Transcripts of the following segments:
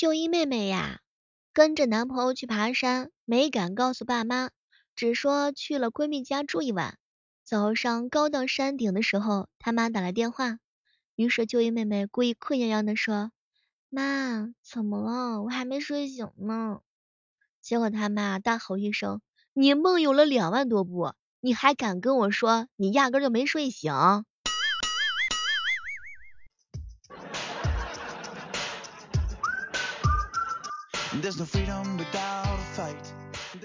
就一妹妹呀，跟着男朋友去爬山，没敢告诉爸妈，只说去了闺蜜家住一晚。早上刚到山顶的时候，他妈打来电话，于是就一妹妹故意困洋洋的说：“妈，怎么了？我还没睡醒呢。”结果他妈大吼一声：“你梦游了两万多步，你还敢跟我说你压根就没睡醒？”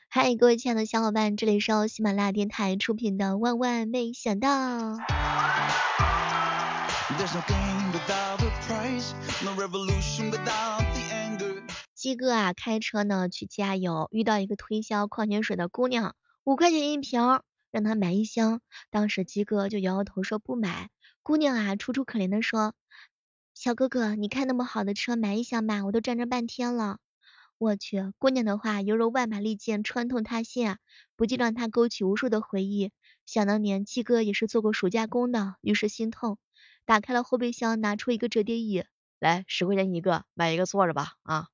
嗨，各位亲爱的小伙伴，这里是由喜马拉雅电台出品的《万万没想到》。鸡哥啊，开车呢去加油，遇到一个推销矿泉水的姑娘，五块钱一瓶，让她买一箱。当时鸡哥就摇摇头说不买。姑娘啊，楚楚可怜的说：“小哥哥，你开那么好的车，买一箱吧，我都站这半天了。”我去，姑娘的话犹如万把利剑，穿透他心啊，不禁让他勾起无数的回忆。想当年，七哥也是做过暑假工的，于是心痛，打开了后备箱，拿出一个折叠椅，来十块钱一个，买一个坐着吧啊。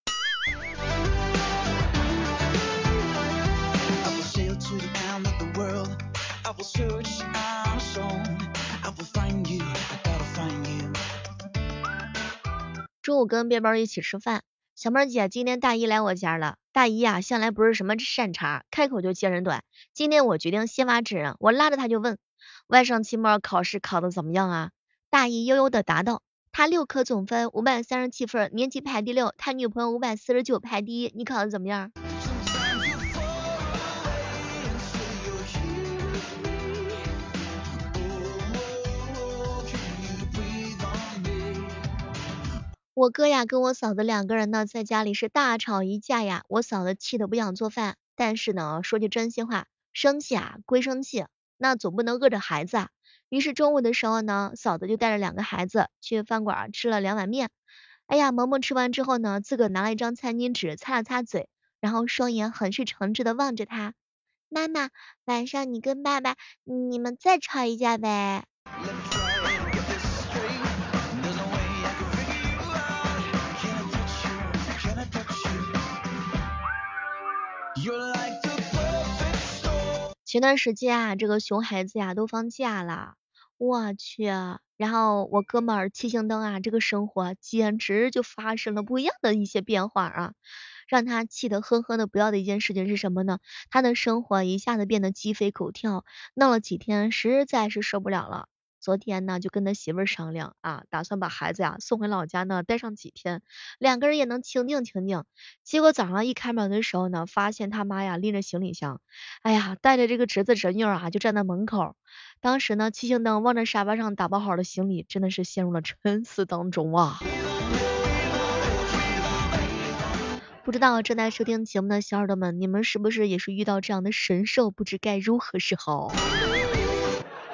中午跟边边一起吃饭。小妹姐，今天大姨来我家了。大姨呀，向来不是什么善茬，开口就揭人短。今天我决定先发制人，我拉着她就问，外甥期末考试考的怎么样啊？大姨悠悠的答道，他六科总分五百三十七分，年级排第六，他女朋友五百四十九排第一。你考的怎么样？我哥呀，跟我嫂子两个人呢，在家里是大吵一架呀。我嫂子气得不想做饭，但是呢，说句真心话，生气啊归生气，那总不能饿着孩子啊。于是中午的时候呢，嫂子就带着两个孩子去饭馆吃了两碗面。哎呀，萌萌吃完之后呢，自个拿了一张餐巾纸擦了擦嘴，然后双眼很是诚挚的望着他。妈妈，晚上你跟爸爸，你们再吵一架呗。前段时间啊，这个熊孩子呀都放假了，我去，然后我哥们儿七星灯啊，这个生活简直就发生了不一样的一些变化啊，让他气得哼哼的不要的一件事情是什么呢？他的生活一下子变得鸡飞狗跳，闹了几天，实在是受不了了。昨天呢，就跟他媳妇儿商量啊，打算把孩子呀送回老家呢，待上几天，两个人也能清静清静。结果早上一开门的时候呢，发现他妈呀拎着行李箱，哎呀，带着这个侄子侄女啊，就站在门口。当时呢，七星灯望着沙发上打包好的行李，真的是陷入了沉思当中啊。不知道正在收听节目的小耳朵们，你们是不是也是遇到这样的神兽，不知该如何是好？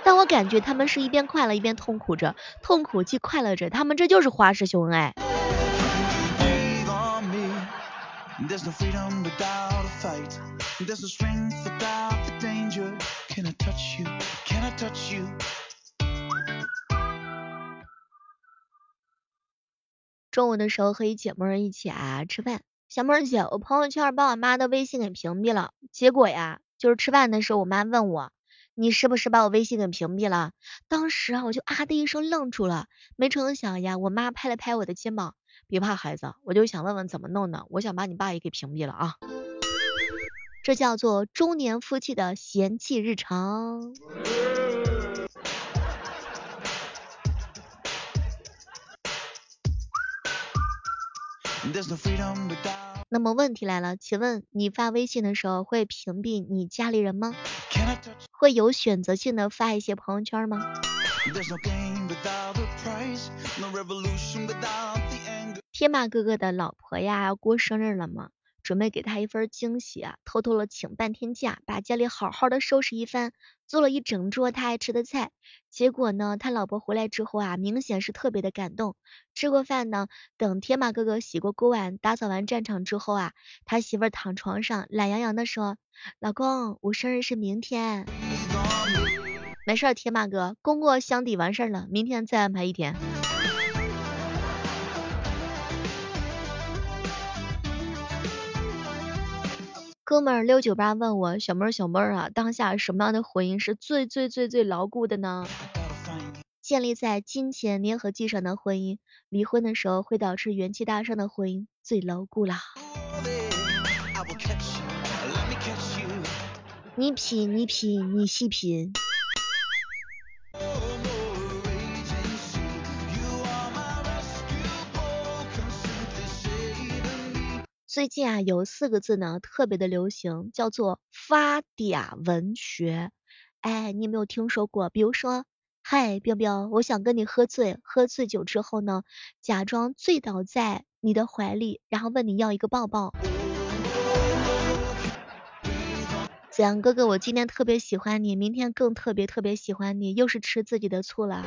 但我感觉他们是一边快乐一边痛苦着，痛苦既快乐着，他们这就是花式秀恩爱。中午的时候和一姐妹儿一起啊吃饭，小妹儿姐，我朋友圈把我妈的微信给屏蔽了，结果呀，就是吃饭的时候我妈问我。你是不是把我微信给屏蔽了？当时啊，我就啊的一声愣住了，没成想呀，我妈拍了拍我的肩膀，别怕孩子，我就想问问怎么弄的，我想把你爸也给屏蔽了啊。这叫做中年夫妻的嫌弃日常。那么问题来了，请问你发微信的时候会屏蔽你家里人吗？会有选择性的发一些朋友圈吗？天马哥哥的老婆呀要过生日了吗？准备给他一份惊喜啊，偷偷的请半天假，把家里好好的收拾一番，做了一整桌他爱吃的菜。结果呢，他老婆回来之后啊，明显是特别的感动。吃过饭呢，等天马哥哥洗过锅碗，打扫完战场之后啊，他媳妇儿躺床上懒洋洋的说：“老公，我生日是明天。”没事，天马哥，功过相抵完事儿了，明天再安排一天。哥们儿六九八问我小妹儿小妹儿啊，当下什么样的婚姻是最最最最牢固的呢？建立在金钱粘合剂上的婚姻，离婚的时候会导致元气大伤的婚姻最牢固啦。你品你品你细品。最近啊，有四个字呢，特别的流行，叫做发嗲文学。哎，你有没有听说过？比如说，嗨，彪彪，我想跟你喝醉，喝醉酒之后呢，假装醉倒在你的怀里，然后问你要一个抱抱。子阳哥哥，我今天特别喜欢你，明天更特别特别喜欢你，又是吃自己的醋了。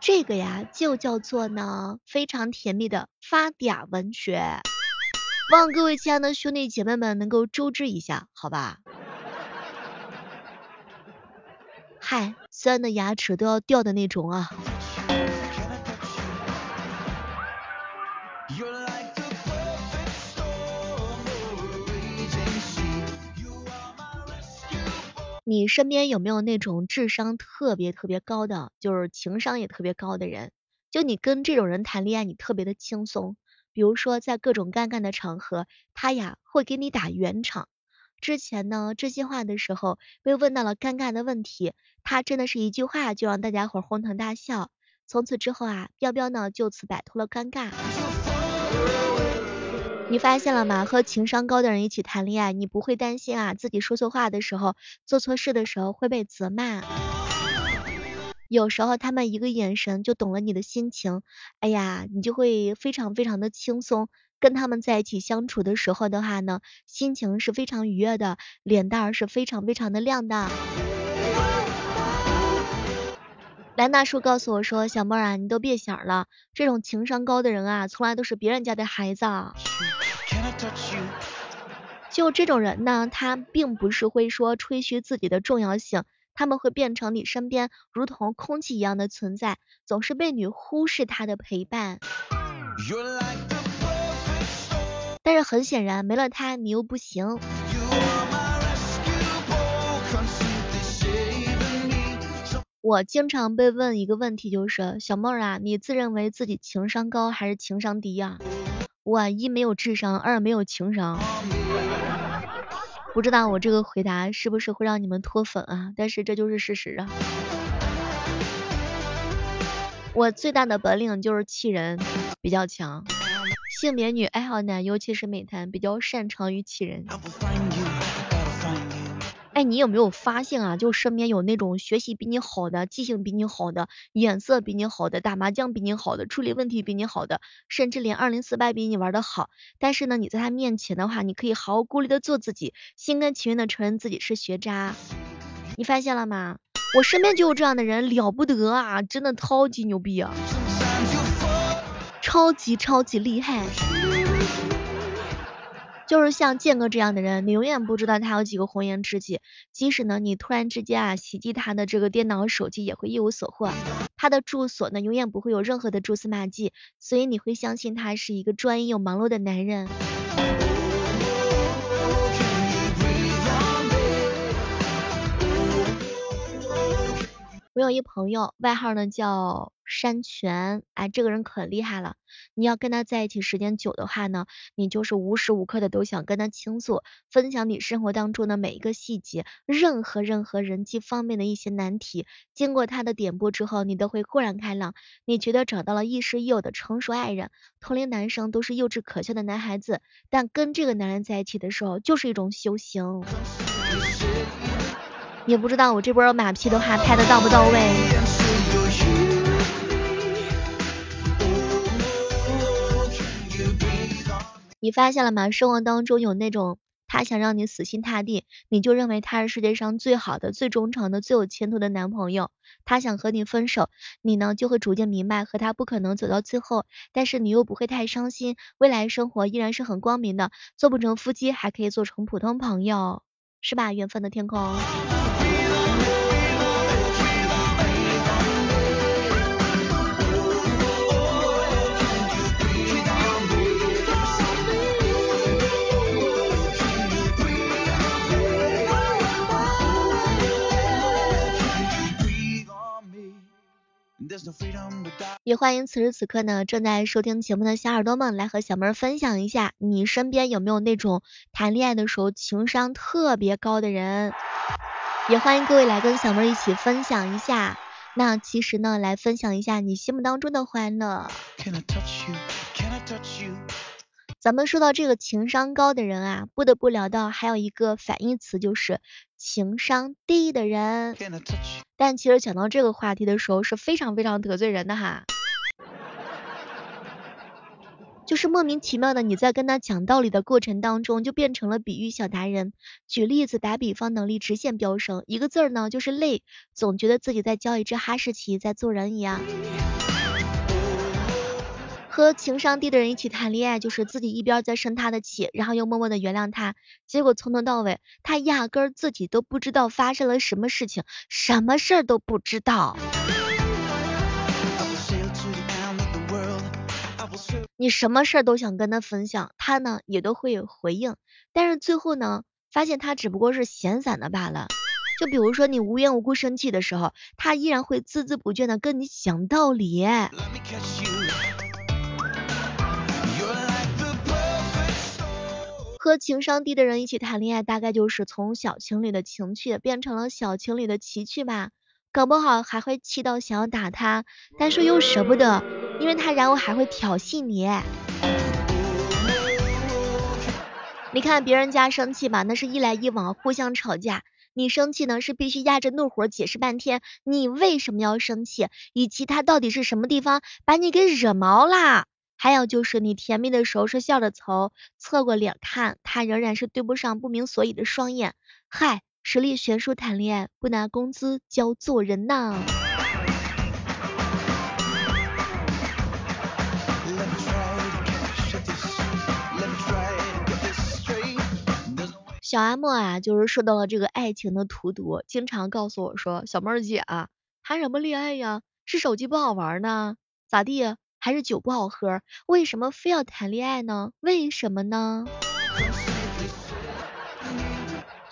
这个呀，就叫做呢非常甜蜜的发嗲文学，望各位亲爱的兄弟姐妹们能够周知一下，好吧？嗨，酸的牙齿都要掉的那种啊。你身边有没有那种智商特别特别高的，就是情商也特别高的人？就你跟这种人谈恋爱，你特别的轻松。比如说在各种尴尬的场合，他呀会给你打圆场。之前呢这些话的时候，被问到了尴尬的问题，他真的是一句话就让大家伙儿哄堂大笑。从此之后啊，彪彪呢就此摆脱了尴尬。你发现了吗？和情商高的人一起谈恋爱，你不会担心啊自己说错话的时候，做错事的时候会被责骂。有时候他们一个眼神就懂了你的心情，哎呀，你就会非常非常的轻松。跟他们在一起相处的时候的话呢，心情是非常愉悦的，脸蛋儿是非常非常的亮的。蓝大叔告诉我说：“小妹儿啊，你都别想了，这种情商高的人啊，从来都是别人家的孩子。就这种人呢，他并不是会说吹嘘自己的重要性，他们会变成你身边如同空气一样的存在，总是被你忽视他的陪伴。但是很显然，没了他你又不行。”我经常被问一个问题，就是小妹儿啊，你自认为自己情商高还是情商低呀？我一没有智商，二没有情商。不知道我这个回答是不是会让你们脱粉啊？但是这就是事实啊。我最大的本领就是气人，比较强。性别女，爱好男，尤其是美谈，比较擅长于气人。你有没有发现啊？就身边有那种学习比你好的，记性比你好的，眼色比你好的，打麻将比你好的，处理问题比你好的，甚至连二零四八比你玩的好。但是呢，你在他面前的话，你可以毫无顾虑的做自己，心甘情愿的承认自己是学渣。你发现了吗？我身边就有这样的人，了不得啊，真的超级牛逼啊，超级超级厉害。就是像建哥这样的人，你永远不知道他有几个红颜知己。即使呢，你突然之间啊袭击他的这个电脑、手机，也会一无所获。他的住所呢，永远不会有任何的蛛丝马迹，所以你会相信他是一个专一又忙碌的男人。我有一朋友，外号呢叫山泉，哎，这个人可厉害了。你要跟他在一起时间久的话呢，你就是无时无刻的都想跟他倾诉，分享你生活当中的每一个细节，任何任何人际方面的一些难题，经过他的点拨之后，你都会豁然开朗。你觉得找到了亦师亦友的成熟爱人，同龄男生都是幼稚可笑的男孩子，但跟这个男人在一起的时候，就是一种修行。也不知道我这波马屁的话拍的到不到位。你发现了吗？生活当中有那种他想让你死心塌地，你就认为他是世界上最好的、最忠诚的、最有前途的男朋友。他想和你分手，你呢就会逐渐明白和他不可能走到最后，但是你又不会太伤心，未来生活依然是很光明的。做不成夫妻，还可以做成普通朋友，是吧？缘分的天空。也欢迎此时此刻呢正在收听节目的小耳朵们来和小妹儿分享一下，你身边有没有那种谈恋爱的时候情商特别高的人？也欢迎各位来跟小妹儿一起分享一下。那其实呢，来分享一下你心目当中的欢乐。咱们说到这个情商高的人啊，不得不聊到还有一个反义词，就是情商低的人。但其实讲到这个话题的时候，是非常非常得罪人的哈。就是莫名其妙的，你在跟他讲道理的过程当中，就变成了比喻小达人。举例子、打比方能力直线飙升，一个字儿呢就是累，总觉得自己在教一只哈士奇在做人一样。和情商低的人一起谈恋爱，就是自己一边在生他的气，然后又默默的原谅他，结果从头到尾，他压根儿自己都不知道发生了什么事情，什么事儿都不知道。你什么事儿都想跟他分享，他呢也都会有回应，但是最后呢，发现他只不过是闲散的罢了。就比如说你无缘无故生气的时候，他依然会孜孜不倦的跟你讲道理。和情商低的人一起谈恋爱，大概就是从小情侣的情趣变成了小情侣的奇趣吧。搞不好还会气到想要打他，但是又舍不得，因为他然后还会挑衅你。你看别人家生气吧，那是一来一往，互相吵架；你生气呢，是必须压着怒火解释半天，你为什么要生气，以及他到底是什么地方把你给惹毛啦。还有就是你甜蜜的时候是笑着从，侧过脸看，他仍然是对不上不明所以的双眼。嗨。实力悬殊谈恋爱，不拿工资教做人呐。小阿莫啊，就是受到了这个爱情的荼毒，经常告诉我说：“小妹儿姐啊，谈什么恋爱呀？是手机不好玩呢？咋地？还是酒不好喝？为什么非要谈恋爱呢？为什么呢？”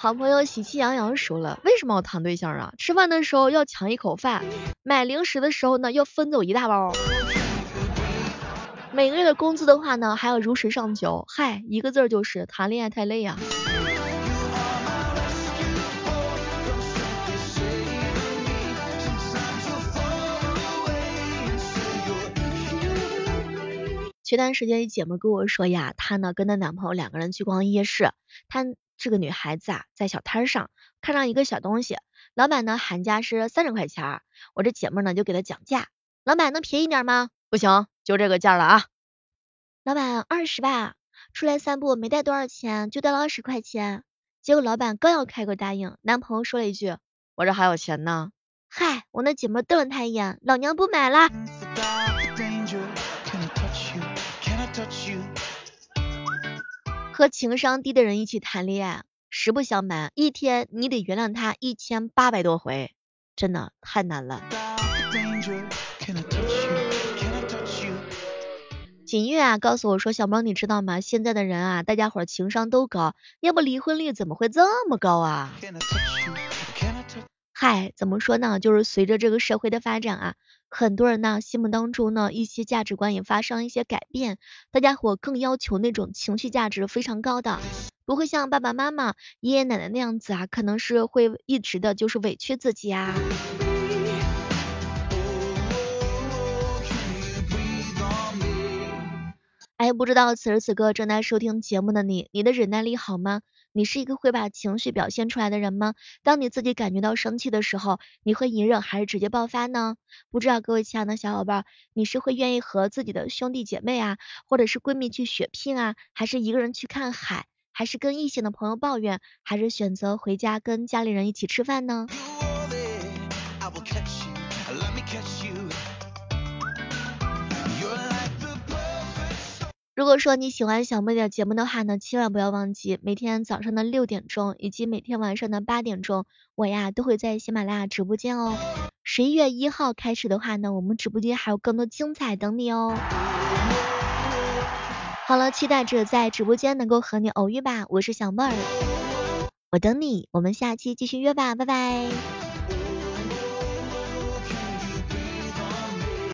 好朋友喜气洋洋说了，为什么要谈对象啊？吃饭的时候要抢一口饭，买零食的时候呢要分走一大包，每个月的工资的话呢还要如实上交。嗨，一个字就是谈恋爱太累呀。前段时间一姐妹跟我说呀，她呢跟她男朋友两个人去逛夜市，她。这个女孩子啊，在小摊上看上一个小东西，老板呢喊价是三十块钱，我这姐妹呢就给他讲价，老板能便宜点吗？不行，就这个价了啊。老板二十吧，出来散步没带多少钱，就带了二十块钱。结果老板刚要开口答应，男朋友说了一句，我这还有钱呢。嗨，我那姐妹瞪了他一眼，老娘不买了。和情商低的人一起谈恋爱，实不相瞒，一天你得原谅他一千八百多回，真的太难了。锦月啊，告诉我说，小猫你知道吗？现在的人啊，大家伙情商都高，要不离婚率怎么会这么高啊？嗨，怎么说呢？就是随着这个社会的发展啊，很多人呢心目当中呢一些价值观也发生一些改变，大家伙更要求那种情绪价值非常高的，不会像爸爸妈妈、爷爷奶奶那样子啊，可能是会一直的就是委屈自己啊。哎，不知道此时此刻正在收听节目的你，你的忍耐力好吗？你是一个会把情绪表现出来的人吗？当你自己感觉到生气的时候，你会隐忍还是直接爆发呢？不知道各位亲爱的小伙伴，你是会愿意和自己的兄弟姐妹啊，或者是闺蜜去血拼啊，还是一个人去看海，还是跟异性的朋友抱怨，还是选择回家跟家里人一起吃饭呢？如果说你喜欢小妹的节目的话呢，千万不要忘记每天早上的六点钟以及每天晚上的八点钟，我呀都会在喜马拉雅直播间哦。十一月一号开始的话呢，我们直播间还有更多精彩等你哦。好了，期待着在直播间能够和你偶遇吧，我是小妹儿，我等你，我们下期继续约吧，拜拜。